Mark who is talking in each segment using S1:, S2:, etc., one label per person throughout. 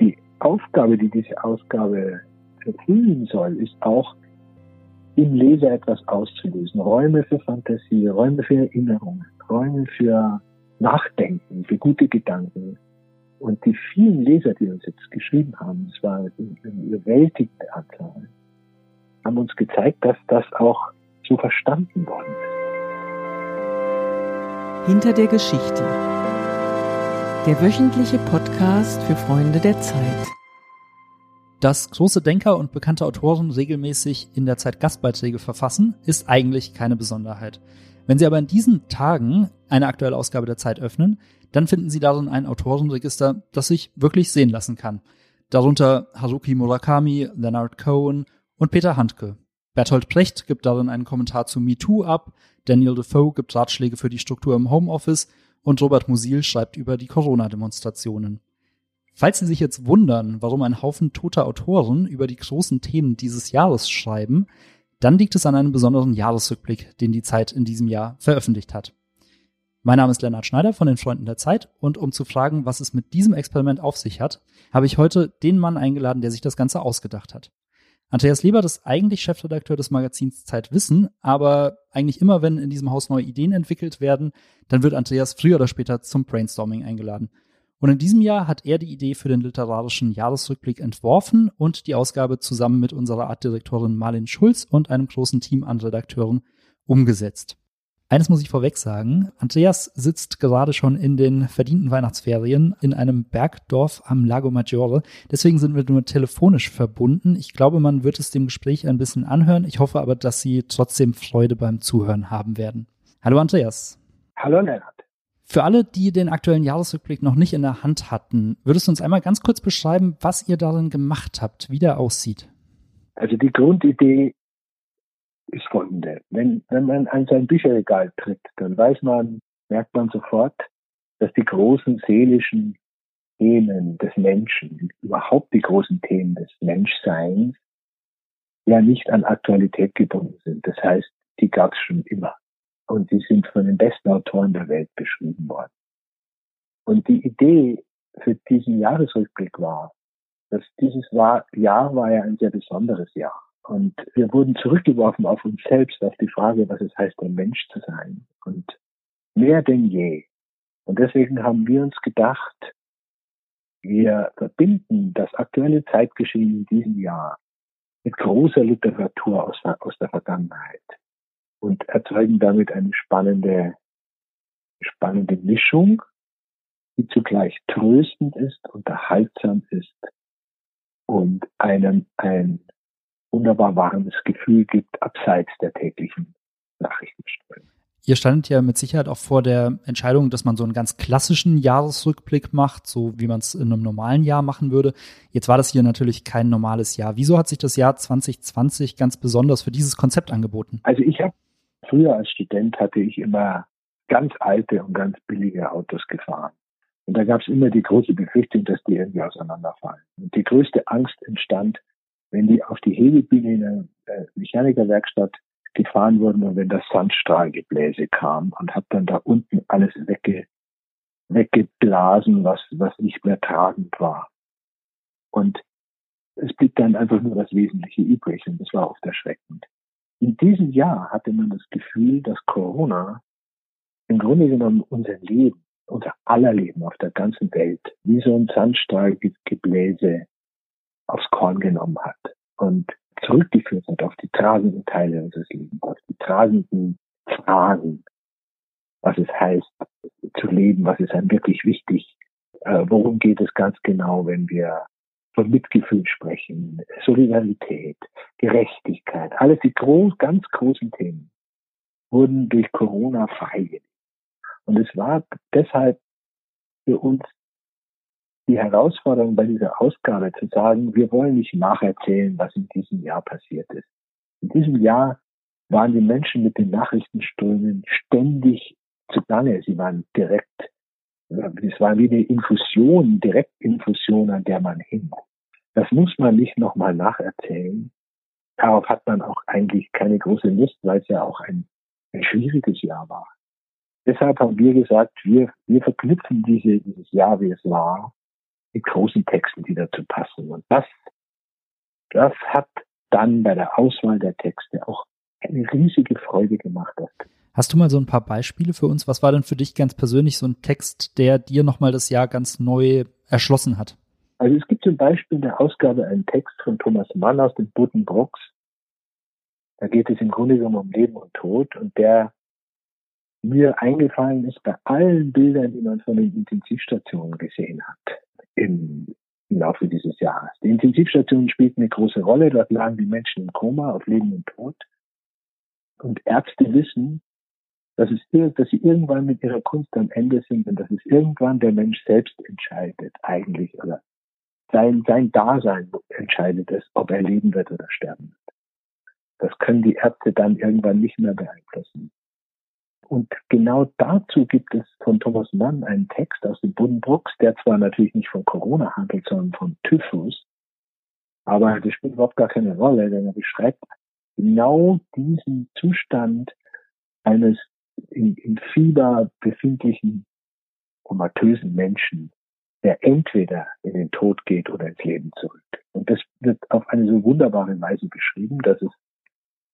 S1: die Aufgabe, die diese Ausgabe erfüllen soll, ist auch, im Leser etwas auszulösen. Räume für Fantasie, Räume für Erinnerungen, Räume für Nachdenken, für gute Gedanken. Und die vielen Leser, die uns jetzt geschrieben haben, es war eine überwältigende Anzahl, haben uns gezeigt, dass das auch so verstanden worden
S2: ist. Hinter der Geschichte. Der wöchentliche Podcast für Freunde der Zeit.
S3: Dass große Denker und bekannte Autoren regelmäßig in der Zeit Gastbeiträge verfassen, ist eigentlich keine Besonderheit. Wenn Sie aber in diesen Tagen eine aktuelle Ausgabe der Zeit öffnen, dann finden Sie darin ein Autorenregister, das sich wirklich sehen lassen kann. Darunter Haruki Murakami, Leonard Cohen und Peter Handke. Bertolt Brecht gibt darin einen Kommentar zu MeToo ab, Daniel Defoe gibt Ratschläge für die Struktur im Homeoffice und Robert Musil schreibt über die Corona-Demonstrationen. Falls Sie sich jetzt wundern, warum ein Haufen toter Autoren über die großen Themen dieses Jahres schreiben, dann liegt es an einem besonderen Jahresrückblick, den die Zeit in diesem Jahr veröffentlicht hat. Mein Name ist Lennart Schneider von den Freunden der Zeit und um zu fragen, was es mit diesem Experiment auf sich hat, habe ich heute den Mann eingeladen, der sich das Ganze ausgedacht hat. Andreas Lebert ist eigentlich Chefredakteur des Magazins Zeit Wissen, aber eigentlich immer, wenn in diesem Haus neue Ideen entwickelt werden, dann wird Andreas früher oder später zum Brainstorming eingeladen. Und in diesem Jahr hat er die Idee für den literarischen Jahresrückblick entworfen und die Ausgabe zusammen mit unserer Artdirektorin Marlin Schulz und einem großen Team an Redakteuren umgesetzt. Eines muss ich vorweg sagen. Andreas sitzt gerade schon in den verdienten Weihnachtsferien in einem Bergdorf am Lago Maggiore. Deswegen sind wir nur telefonisch verbunden. Ich glaube, man wird es dem Gespräch ein bisschen anhören. Ich hoffe aber, dass Sie trotzdem Freude beim Zuhören haben werden. Hallo Andreas.
S1: Hallo Lennart.
S3: Für alle, die den aktuellen Jahresrückblick noch nicht in der Hand hatten, würdest du uns einmal ganz kurz beschreiben, was ihr darin gemacht habt, wie der aussieht?
S1: Also die Grundidee ist folgende. Wenn, wenn man an sein Bücherregal tritt, dann weiß man, merkt man sofort, dass die großen seelischen Themen des Menschen, überhaupt die großen Themen des Menschseins, ja nicht an Aktualität gebunden sind. Das heißt, die gab es schon immer und sie sind von den besten Autoren der Welt beschrieben worden. Und die Idee für diesen Jahresrückblick war, dass dieses Jahr war ja ein sehr besonderes Jahr. Und wir wurden zurückgeworfen auf uns selbst, auf die Frage, was es heißt, ein Mensch zu sein. Und mehr denn je. Und deswegen haben wir uns gedacht, wir verbinden das aktuelle Zeitgeschehen in diesem Jahr mit großer Literatur aus, aus der Vergangenheit und erzeugen damit eine spannende, spannende Mischung, die zugleich tröstend ist, unterhaltsam ist und einem ein wunderbar warmes Gefühl gibt, abseits der täglichen Nachrichtenströme.
S3: Ihr standet ja mit Sicherheit auch vor der Entscheidung, dass man so einen ganz klassischen Jahresrückblick macht, so wie man es in einem normalen Jahr machen würde. Jetzt war das hier natürlich kein normales Jahr. Wieso hat sich das Jahr 2020 ganz besonders für dieses Konzept angeboten?
S1: Also ich habe früher als Student hatte ich immer ganz alte und ganz billige Autos gefahren. Und da gab es immer die große Befürchtung, dass die irgendwie auseinanderfallen. Und die größte Angst entstand, wenn die auf die Hebebühne in der Mechanikerwerkstatt gefahren wurden und wenn das Sandstrahlgebläse kam und hat dann da unten alles wegge, weggeblasen, was, was nicht mehr tragend war. Und es blieb dann einfach nur das Wesentliche übrig und das war oft erschreckend. In diesem Jahr hatte man das Gefühl, dass Corona im Grunde genommen unser Leben, unser aller Leben auf der ganzen Welt, wie so ein Sandstrahlgebläse aufs Korn genommen hat und zurückgeführt hat auf die tragenden Teile unseres Lebens, auf die tragenden Fragen, was es heißt zu leben, was ist einem wirklich wichtig, äh, worum geht es ganz genau, wenn wir von Mitgefühl sprechen, Solidarität, Gerechtigkeit, alles die groß, ganz großen Themen wurden durch Corona freigelegt. Und es war deshalb für uns die Herausforderung bei dieser Ausgabe zu sagen, wir wollen nicht nacherzählen, was in diesem Jahr passiert ist. In diesem Jahr waren die Menschen mit den Nachrichtenströmen ständig zugange. Sie waren direkt es war wie eine Infusion, Direktinfusion, an der man hing. Das muss man nicht nochmal nacherzählen. Darauf hat man auch eigentlich keine große Lust, weil es ja auch ein, ein schwieriges Jahr war. Deshalb haben wir gesagt, wir, wir verknüpfen diese, dieses Jahr, wie es war, mit großen Texten, die dazu passen. Und das, das hat dann bei der Auswahl der Texte auch eine riesige Freude gemacht.
S3: Hast du mal so ein paar Beispiele für uns? Was war denn für dich ganz persönlich so ein Text, der dir nochmal das Jahr ganz neu erschlossen hat?
S1: Also es gibt zum Beispiel in der Ausgabe einen Text von Thomas Mann aus dem Buddenbrooks. Da geht es im Grunde genommen um Leben und Tod und der mir eingefallen ist bei allen Bildern, die man von den Intensivstationen gesehen hat im, Laufe dieses Jahres. Die Intensivstationen spielten eine große Rolle. Dort lagen die Menschen im Koma auf Leben und Tod. Und Ärzte wissen, dass, es, dass sie irgendwann mit ihrer Kunst am Ende sind und dass es irgendwann der Mensch selbst entscheidet, eigentlich, oder sein, sein Dasein entscheidet es, ob er leben wird oder sterben wird. Das können die Ärzte dann irgendwann nicht mehr beeinflussen. Und genau dazu gibt es von Thomas Mann einen Text aus dem Buddenbrooks, der zwar natürlich nicht von Corona handelt, sondern von Typhus, aber das spielt überhaupt gar keine Rolle, denn er beschreibt genau diesen Zustand eines in, in Fieber befindlichen komatösen Menschen, der entweder in den Tod geht oder ins Leben zurück. Und das wird auf eine so wunderbare Weise beschrieben, dass es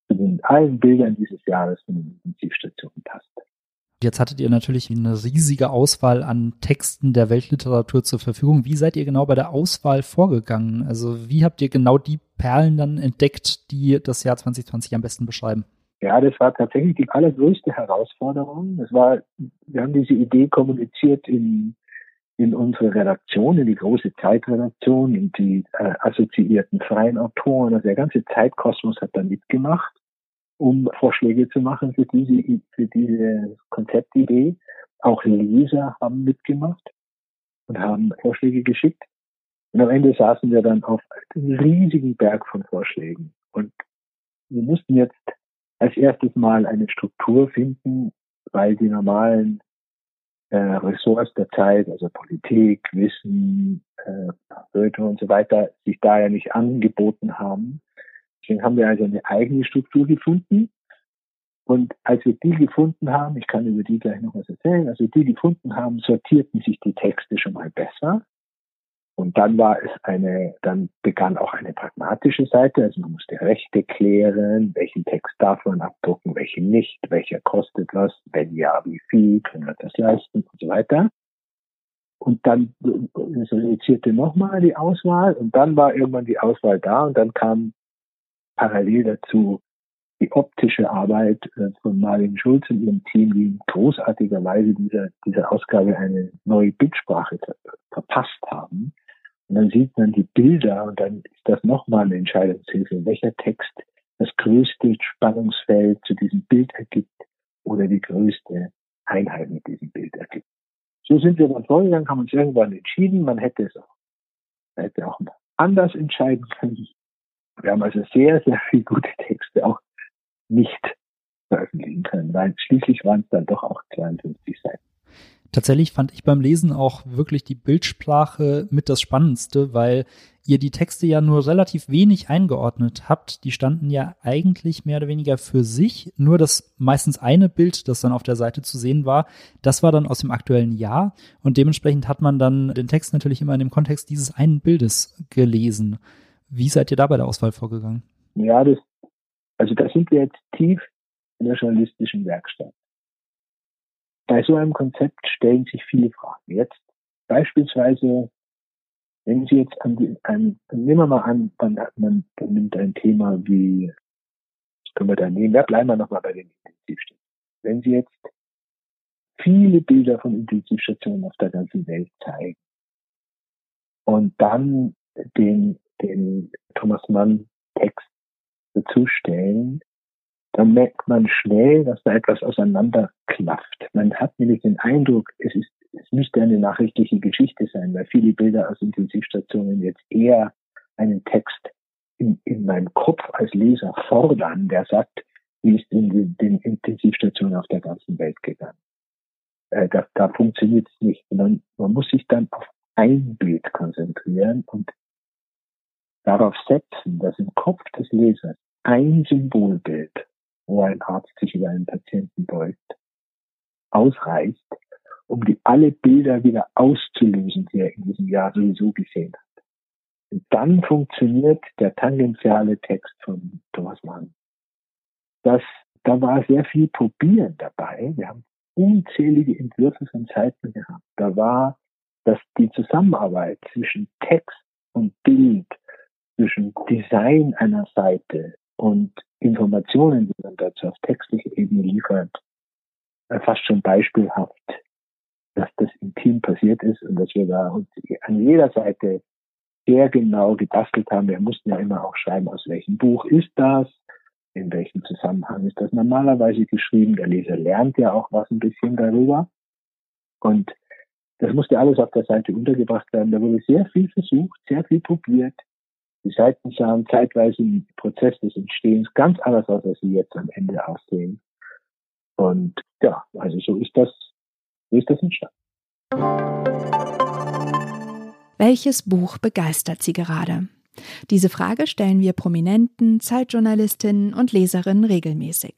S1: zu den allen Bildern dieses Jahres von den Intensivstationen passt.
S3: Jetzt hattet ihr natürlich eine riesige Auswahl an Texten der Weltliteratur zur Verfügung. Wie seid ihr genau bei der Auswahl vorgegangen? Also wie habt ihr genau die Perlen dann entdeckt, die das Jahr 2020 am besten beschreiben?
S1: Ja, das war tatsächlich die allergrößte Herausforderung. Das war, wir haben diese Idee kommuniziert in, in unsere Redaktion, in die große Zeitredaktion, in die äh, assoziierten freien Autoren. Also der ganze Zeitkosmos hat da mitgemacht, um Vorschläge zu machen für diese, für diese Konzeptidee. Auch Leser haben mitgemacht und haben Vorschläge geschickt. Und am Ende saßen wir dann auf einem riesigen Berg von Vorschlägen. Und wir mussten jetzt als erstes Mal eine Struktur finden, weil die normalen äh, Ressorts der Zeit, also Politik, Wissen, äh, Goethe und so weiter, sich da ja nicht angeboten haben. Deswegen haben wir also eine eigene Struktur gefunden. Und als wir die gefunden haben, ich kann über die gleich noch was erzählen, als wir die gefunden haben, sortierten sich die Texte schon mal besser. Und dann war es eine, dann begann auch eine pragmatische Seite. Also man musste Rechte klären, welchen Text darf man abdrucken, welchen nicht, welcher kostet was, wenn ja, wie viel, können wir das leisten und so weiter. Und dann reduzierte nochmal die Auswahl und dann war irgendwann die Auswahl da und dann kam parallel dazu die optische Arbeit äh, von Marlene Schulz und ihrem Team, die in großartiger Weise dieser, dieser Ausgabe eine neue Bildsprache verpasst haben. Und dann sieht man die Bilder und dann ist das nochmal eine Entscheidungshilfe, welcher Text das größte Spannungsfeld zu diesem Bild ergibt oder die größte Einheit mit diesem Bild ergibt. So sind wir dann vorgegangen, haben uns irgendwann entschieden, man hätte es auch, man hätte auch anders entscheiden können. Wir haben also sehr, sehr viele gute Texte auch nicht veröffentlichen können, weil schließlich waren es dann doch auch 52 Seiten.
S3: Tatsächlich fand ich beim Lesen auch wirklich die Bildsprache mit das Spannendste, weil ihr die Texte ja nur relativ wenig eingeordnet habt. Die standen ja eigentlich mehr oder weniger für sich. Nur das meistens eine Bild, das dann auf der Seite zu sehen war, das war dann aus dem aktuellen Jahr. Und dementsprechend hat man dann den Text natürlich immer in dem Kontext dieses einen Bildes gelesen. Wie seid ihr da bei der Auswahl vorgegangen?
S1: Ja, das, also da sind wir jetzt tief in der journalistischen Werkstatt bei so einem Konzept stellen sich viele Fragen. Jetzt beispielsweise, wenn Sie jetzt an an, nehmen wir mal an, man, man nimmt ein Thema wie, können wir da nehmen, da bleiben wir nochmal bei den Intensivstationen. Wenn Sie jetzt viele Bilder von Intensivstationen auf der ganzen Welt zeigen und dann den, den Thomas Mann Text dazu stellen, dann merkt man schnell, dass da etwas auseinanderklafft. Man hat nämlich den Eindruck, es ist, es müsste eine nachrichtliche Geschichte sein, weil viele Bilder aus Intensivstationen jetzt eher einen Text in, in meinem Kopf als Leser fordern, der sagt, wie ist in den, den Intensivstationen auf der ganzen Welt gegangen. Äh, da, da funktioniert es nicht. Man, man muss sich dann auf ein Bild konzentrieren und darauf setzen, dass im Kopf des Lesers ein Symbolbild wo ein Arzt sich über einen Patienten beugt, ausreicht, um die alle Bilder wieder auszulösen, die er in diesem Jahr sowieso gesehen hat. Und dann funktioniert der tangentiale Text von Thomas Mann. Das, da war sehr viel Probieren dabei. Wir haben unzählige Entwürfe von Seiten gehabt. Da war dass die Zusammenarbeit zwischen Text und Bild, zwischen Design einer Seite und Informationen, die man dazu auf textlicher Ebene liefert, äh, fast schon beispielhaft, dass das im Team passiert ist und dass wir da an jeder Seite sehr genau gebastelt haben. Wir mussten ja immer auch schreiben, aus welchem Buch ist das, in welchem Zusammenhang ist das normalerweise geschrieben. Der Leser lernt ja auch was ein bisschen darüber. Und das musste alles auf der Seite untergebracht werden. Da wurde sehr viel versucht, sehr viel probiert. Die Seiten sahen zeitweise im Prozess des Entstehens ganz anders aus, als sie jetzt am Ende aussehen. Und ja, also so ist das, so ist das entstanden.
S4: Welches Buch begeistert Sie gerade? Diese Frage stellen wir Prominenten, Zeitjournalistinnen und Leserinnen regelmäßig.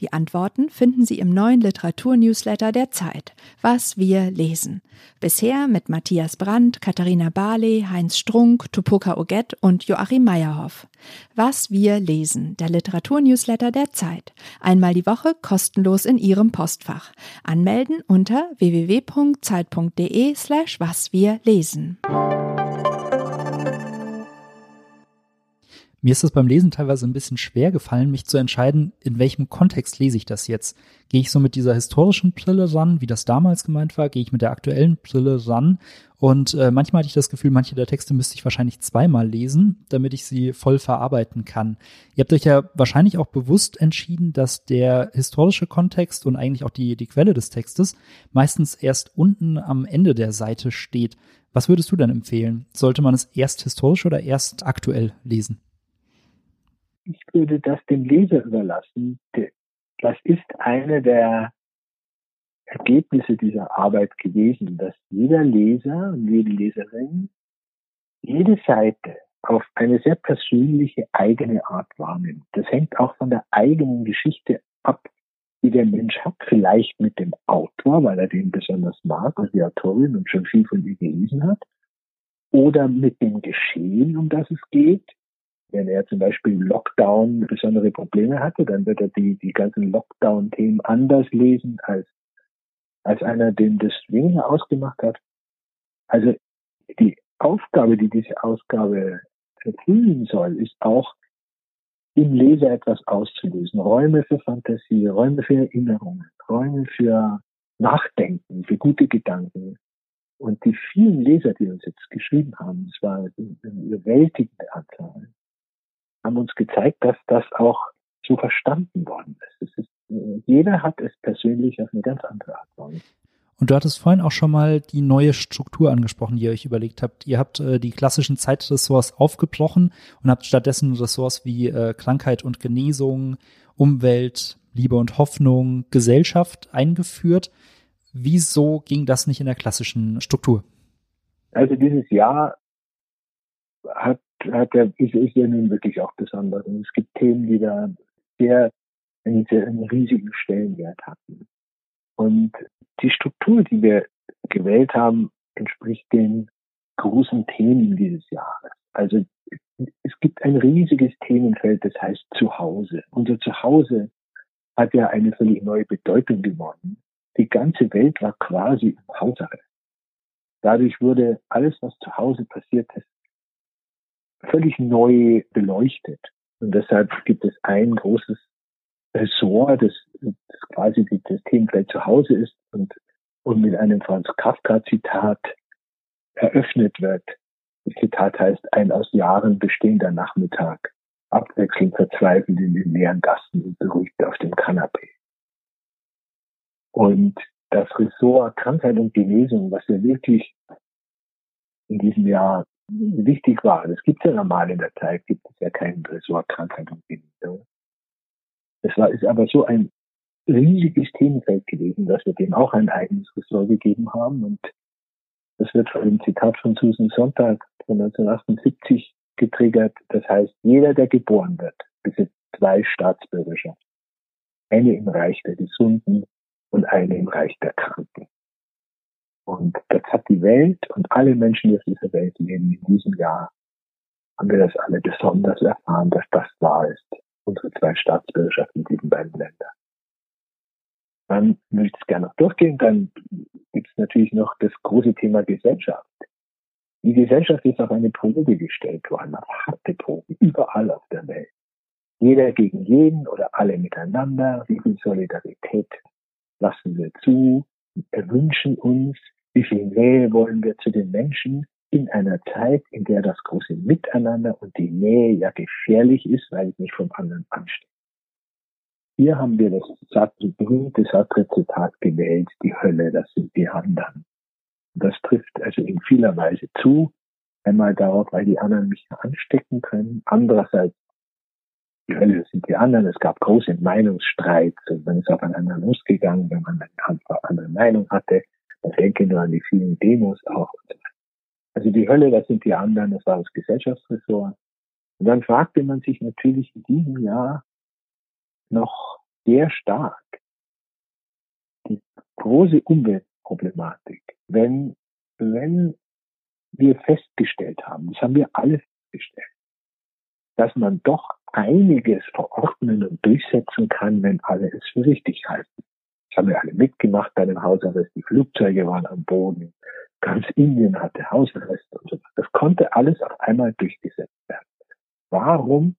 S4: Die Antworten finden Sie im neuen Literaturnewsletter der Zeit, Was wir lesen. Bisher mit Matthias Brandt, Katharina Barley, Heinz Strunk, Tupoka Oget und Joachim Meyerhoff. Was wir lesen, der Literaturnewsletter der Zeit. Einmal die Woche kostenlos in Ihrem Postfach. Anmelden unter www.zeit.de slash was wir lesen.
S3: Mir ist es beim Lesen teilweise ein bisschen schwer gefallen, mich zu entscheiden, in welchem Kontext lese ich das jetzt. Gehe ich so mit dieser historischen Brille ran, wie das damals gemeint war? Gehe ich mit der aktuellen Brille ran? Und äh, manchmal hatte ich das Gefühl, manche der Texte müsste ich wahrscheinlich zweimal lesen, damit ich sie voll verarbeiten kann. Ihr habt euch ja wahrscheinlich auch bewusst entschieden, dass der historische Kontext und eigentlich auch die, die Quelle des Textes meistens erst unten am Ende der Seite steht. Was würdest du denn empfehlen? Sollte man es erst historisch oder erst aktuell lesen?
S1: Ich würde das dem Leser überlassen. Das ist eine der Ergebnisse dieser Arbeit gewesen, dass jeder Leser und jede Leserin jede Seite auf eine sehr persönliche eigene Art wahrnimmt. Das hängt auch von der eigenen Geschichte ab, die der Mensch hat. Vielleicht mit dem Autor, weil er den besonders mag und die Autorin und schon viel von ihr gelesen hat. Oder mit dem Geschehen, um das es geht. Wenn er zum Beispiel Lockdown besondere Probleme hatte, dann wird er die, die ganzen Lockdown-Themen anders lesen als, als einer, dem das weniger ausgemacht hat. Also die Aufgabe, die diese Ausgabe erfüllen soll, ist auch, im Leser etwas auszulösen. Räume für Fantasie, Räume für Erinnerungen, Räume für Nachdenken, für gute Gedanken. Und die vielen Leser, die uns jetzt geschrieben haben, es war eine überwältigende Anzahl, haben uns gezeigt, dass das auch so verstanden worden ist. ist jeder hat es persönlich auf eine ganz andere Art.
S3: Und du hattest vorhin auch schon mal die neue Struktur angesprochen, die ihr euch überlegt habt. Ihr habt äh, die klassischen Zeitressorts aufgebrochen und habt stattdessen Ressorts wie äh, Krankheit und Genesung, Umwelt, Liebe und Hoffnung, Gesellschaft eingeführt. Wieso ging das nicht in der klassischen Struktur?
S1: Also dieses Jahr hat hat der, ist, ist ja nun wirklich auch besonders. Und es gibt Themen, die da sehr einen, sehr, einen riesigen Stellenwert hatten. Und die Struktur, die wir gewählt haben, entspricht den großen Themen dieses Jahres. Also es gibt ein riesiges Themenfeld, das heißt Zuhause. Unser Zuhause hat ja eine völlig neue Bedeutung gewonnen. Die ganze Welt war quasi im Hausarrest. Dadurch wurde alles, was zu Hause passiert ist, völlig neu beleuchtet. Und deshalb gibt es ein großes Ressort, das, das quasi das Themenfeld zu Hause ist und, und mit einem Franz Kafka-Zitat eröffnet wird. Das Zitat heißt, ein aus Jahren bestehender Nachmittag, abwechselnd verzweifelt in den leeren Gassen und beruhigt auf dem Kanapee. Und das Ressort Krankheit und Genesung, was ja wirklich in diesem Jahr wichtig war. Das gibt es ja normal in der Zeit, gibt es ja keinen Ressort Krankheit und Behinderung. Es war, ist aber so ein riesiges Themenfeld gewesen, dass wir dem auch ein eigenes Ressort gegeben haben. Und das wird von dem Zitat von Susan Sonntag von 1978 getriggert. Das heißt, jeder, der geboren wird, besitzt zwei Staatsbürgerschaften. Eine im Reich der Gesunden und eine im Reich der Kranken. Und das hat die Welt und alle Menschen, die auf dieser Welt leben, in diesem Jahr, haben wir das alle besonders erfahren, dass das wahr ist. Unsere zwei Staatsbürgerschaften in diesen beiden Ländern. Dann möchte ich es gerne noch durchgehen. Dann gibt es natürlich noch das große Thema Gesellschaft. Die Gesellschaft ist auf eine Probe gestellt worden, auf harte Proben, überall auf der Welt. Jeder gegen jeden oder alle miteinander. Wie viel Solidarität lassen wir zu, wünschen uns, wie viel Nähe wollen wir zu den Menschen in einer Zeit, in der das große Miteinander und die Nähe ja gefährlich ist, weil es nicht vom anderen ansteht. Hier haben wir das berühmte Sartre-Zitat gewählt, die Hölle, das sind die anderen. Das trifft also in vieler Weise zu. Einmal darauf, weil die anderen mich anstecken können. Andererseits, die Hölle sind die anderen. Es gab große Meinungsstreits und man ist aufeinander losgegangen, wenn man eine andere Meinung hatte. Man denke nur an die vielen Demos auch. Also die Hölle, das sind die anderen, das war das Gesellschaftsressort. Und dann fragte man sich natürlich in diesem Jahr noch sehr stark die große Umweltproblematik. Wenn, wenn wir festgestellt haben, das haben wir alle festgestellt, dass man doch einiges verordnen und durchsetzen kann, wenn alle es für richtig halten haben wir alle mitgemacht bei dem Hausarrest. Die Flugzeuge waren am Boden. Ganz Indien hatte Hausarrest und so. Das konnte alles auf einmal durchgesetzt werden. Warum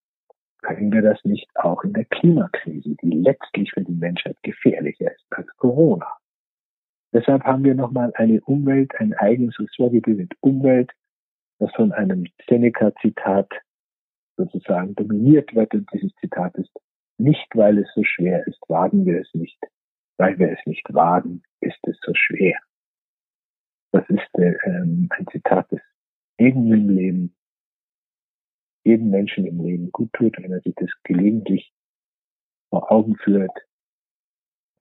S1: können wir das nicht auch in der Klimakrise, die letztlich für die Menschheit gefährlicher ist als Corona? Deshalb haben wir nochmal eine Umwelt, ein eigenes Ressortgebiet Umwelt, das von einem Seneca-Zitat sozusagen dominiert wird. Und dieses Zitat ist, nicht weil es so schwer ist, wagen wir es nicht, weil wir es nicht wagen, ist es so schwer. Das ist äh, ähm, ein Zitat, das jedem im Leben, jedem Menschen im Leben gut tut, wenn er sich das gelegentlich vor Augen führt.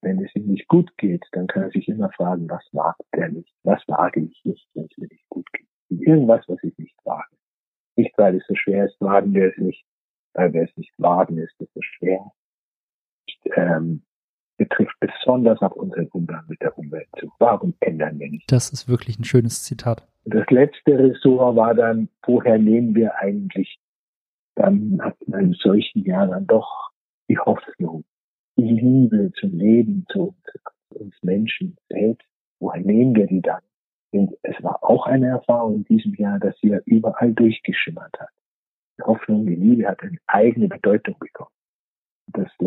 S1: Wenn es ihm nicht gut geht, dann kann er sich immer fragen, was wagt er nicht? Was wage ich nicht, wenn es mir nicht gut geht? Irgendwas, was ich nicht wage. Nicht, weil es so schwer ist, wagen wir es nicht. Weil wir es nicht wagen, ist es so schwer. Nicht, ähm, betrifft besonders auf unseren Umgang mit der Umwelt zu. Warum ändern wir nicht?
S3: Das ist wirklich ein schönes Zitat.
S1: Das letzte Ressort war dann, woher nehmen wir eigentlich dann in einem solchen Jahr dann doch die Hoffnung, die Liebe zum Leben, zu, zu uns Menschen selbst. Woher nehmen wir die dann? Und es war auch eine Erfahrung in diesem Jahr, dass sie ja überall durchgeschimmert hat. Die Hoffnung, die Liebe hat eine eigene Bedeutung bekommen.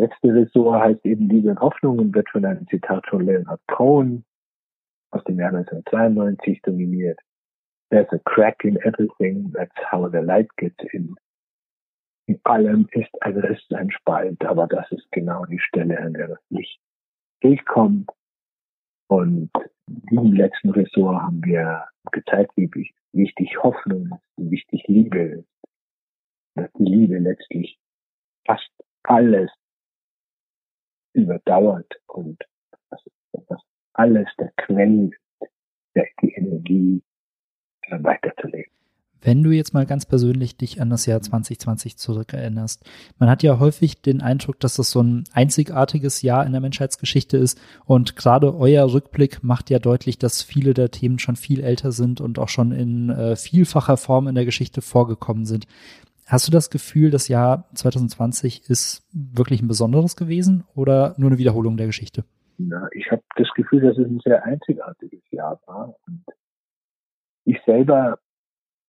S1: Letzte Ressort heißt eben Liebe und Hoffnung und wird von einem Zitat von Leonard Cohen aus dem Jahr 1992 dominiert. There's a crack in everything, that's how the light gets in. In allem ist ein Riss, ein Spalt, aber das ist genau die Stelle, an der das Licht durchkommt. Und diesem letzten Ressort haben wir gezeigt, wie wichtig Hoffnung ist, wie wichtig Liebe ist. Dass die Liebe letztlich fast alles überdauert und dass, dass alles der Quell die Energie äh, weiterzuleben.
S3: Wenn du jetzt mal ganz persönlich dich an das Jahr 2020 zurückerinnerst, man hat ja häufig den Eindruck, dass das so ein einzigartiges Jahr in der Menschheitsgeschichte ist und gerade euer Rückblick macht ja deutlich, dass viele der Themen schon viel älter sind und auch schon in äh, vielfacher Form in der Geschichte vorgekommen sind. Hast du das Gefühl, das Jahr 2020 ist wirklich ein besonderes gewesen oder nur eine Wiederholung der Geschichte?
S1: Na, ich habe das Gefühl, dass es ein sehr einzigartiges Jahr war. Und ich selber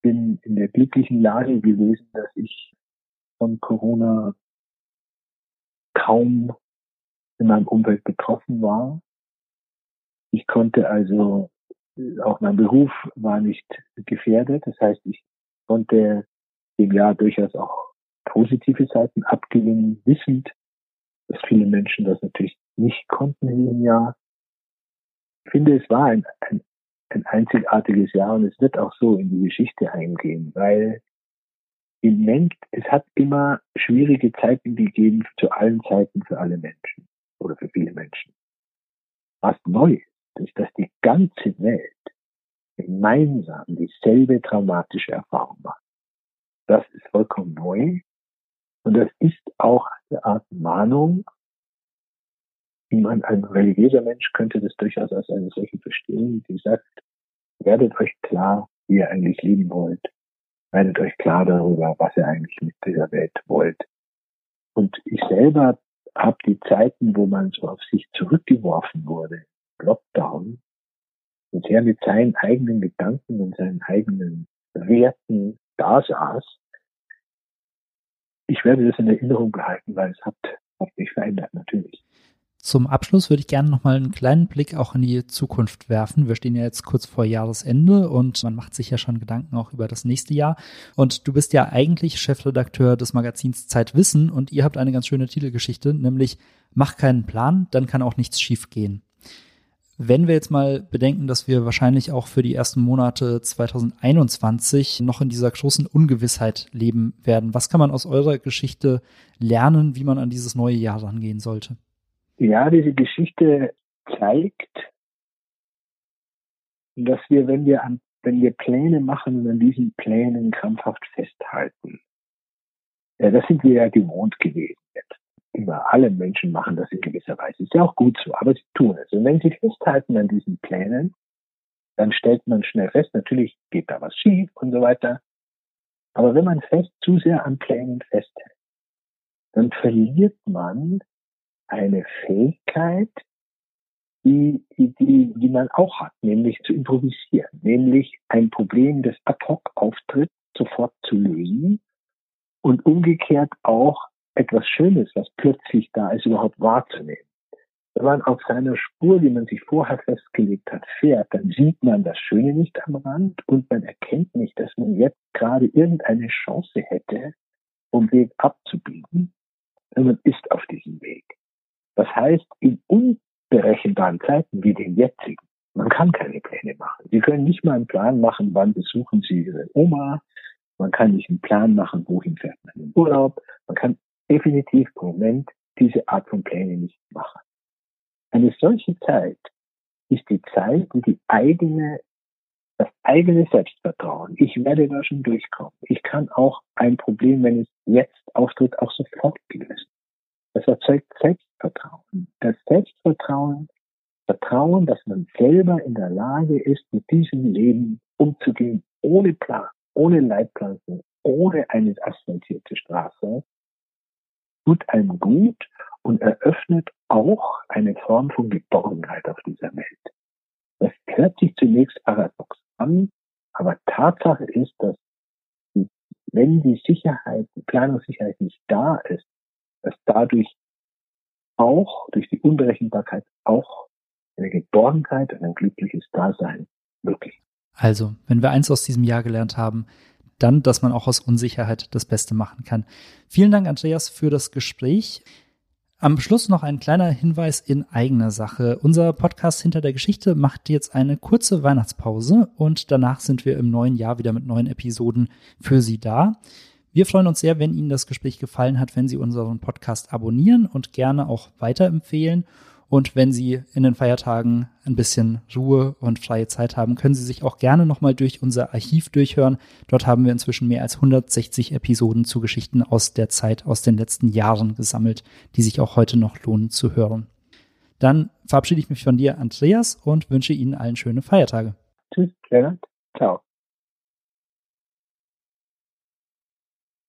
S1: bin in der glücklichen Lage gewesen, dass ich von Corona kaum in meinem Umfeld betroffen war. Ich konnte also, auch mein Beruf war nicht gefährdet. Das heißt, ich konnte dem Jahr durchaus auch positive Seiten abgewinnen, wissend, dass viele Menschen das natürlich nicht konnten in diesem Jahr. Ich finde, es war ein, ein, ein einzigartiges Jahr und es wird auch so in die Geschichte eingehen, weil im Mensch, es hat immer schwierige Zeiten gegeben zu allen Zeiten für alle Menschen oder für viele Menschen. Was neu ist, ist, dass die ganze Welt gemeinsam dieselbe traumatische Erfahrung macht. Das ist vollkommen neu. Und das ist auch eine Art Mahnung, man, ein religiöser Mensch könnte das durchaus als eine solche verstehen, die sagt, werdet euch klar, wie ihr eigentlich leben wollt. Werdet euch klar darüber, was ihr eigentlich mit dieser Welt wollt. Und ich selber habe die Zeiten, wo man so auf sich zurückgeworfen wurde, Lockdown, und sehr mit seinen eigenen Gedanken und seinen eigenen Werten da saß. Ich werde das in Erinnerung behalten, weil es hat, hat mich verändert, natürlich.
S3: Zum Abschluss würde ich gerne nochmal einen kleinen Blick auch in die Zukunft werfen. Wir stehen ja jetzt kurz vor Jahresende und man macht sich ja schon Gedanken auch über das nächste Jahr. Und du bist ja eigentlich Chefredakteur des Magazins Zeit Wissen und ihr habt eine ganz schöne Titelgeschichte, nämlich Mach keinen Plan, dann kann auch nichts schiefgehen. Wenn wir jetzt mal bedenken, dass wir wahrscheinlich auch für die ersten Monate 2021 noch in dieser großen Ungewissheit leben werden, was kann man aus eurer Geschichte lernen, wie man an dieses neue Jahr rangehen sollte?
S1: Ja, diese Geschichte zeigt, dass wir, wenn wir an, wenn wir Pläne machen und an diesen Plänen krampfhaft festhalten, ja, das sind wir ja gewohnt gewesen. Immer alle Menschen machen das in gewisser Weise. Ist ja auch gut so, aber sie tun es. Und wenn sie festhalten an diesen Plänen, dann stellt man schnell fest, natürlich geht da was schief und so weiter. Aber wenn man fest zu sehr an Plänen festhält, dann verliert man eine Fähigkeit, die, die, die, man auch hat, nämlich zu improvisieren, nämlich ein Problem, das ad hoc auftritt, sofort zu lösen und umgekehrt auch etwas Schönes, was plötzlich da ist, überhaupt wahrzunehmen. Wenn man auf seiner Spur, die man sich vorher festgelegt hat, fährt, dann sieht man das Schöne nicht am Rand und man erkennt nicht, dass man jetzt gerade irgendeine Chance hätte, um Weg abzubiegen, wenn man ist auf diesem Weg. Das heißt, in unberechenbaren Zeiten wie den jetzigen, man kann keine Pläne machen. Sie können nicht mal einen Plan machen, wann besuchen Sie Ihre Oma. Man kann nicht einen Plan machen, wohin fährt man in Urlaub. Man kann definitiv im Moment diese Art von Pläne nicht machen. Eine solche Zeit ist die Zeit, wo die eigene, das eigene Selbstvertrauen, ich werde da schon durchkommen. Ich kann auch ein Problem, wenn es jetzt auftritt, auch sofort lösen. Das erzeugt Selbstvertrauen. Das Selbstvertrauen, Vertrauen, dass man selber in der Lage ist, mit diesem Leben umzugehen, ohne Plan, ohne Leitplanken, ohne eine asphaltierte Straße, tut einem gut und eröffnet auch eine Form von Geborgenheit auf dieser Welt. Das hört sich zunächst paradox an, aber Tatsache ist, dass wenn die Sicherheit, die Planungssicherheit nicht da ist, dass dadurch auch durch die Unberechenbarkeit auch eine Geborgenheit und ein glückliches Dasein möglich.
S3: Also, wenn wir eins aus diesem Jahr gelernt haben, dann, dass man auch aus Unsicherheit das Beste machen kann. Vielen Dank, Andreas, für das Gespräch. Am Schluss noch ein kleiner Hinweis in eigener Sache. Unser Podcast Hinter der Geschichte macht jetzt eine kurze Weihnachtspause und danach sind wir im neuen Jahr wieder mit neuen Episoden für Sie da. Wir freuen uns sehr, wenn Ihnen das Gespräch gefallen hat, wenn Sie unseren Podcast abonnieren und gerne auch weiterempfehlen. Und wenn Sie in den Feiertagen ein bisschen Ruhe und freie Zeit haben, können Sie sich auch gerne nochmal durch unser Archiv durchhören. Dort haben wir inzwischen mehr als 160 Episoden zu Geschichten aus der Zeit, aus den letzten Jahren gesammelt, die sich auch heute noch lohnen zu hören. Dann verabschiede ich mich von dir, Andreas, und wünsche Ihnen allen schöne Feiertage.
S1: Tschüss, Gerhard. Ciao.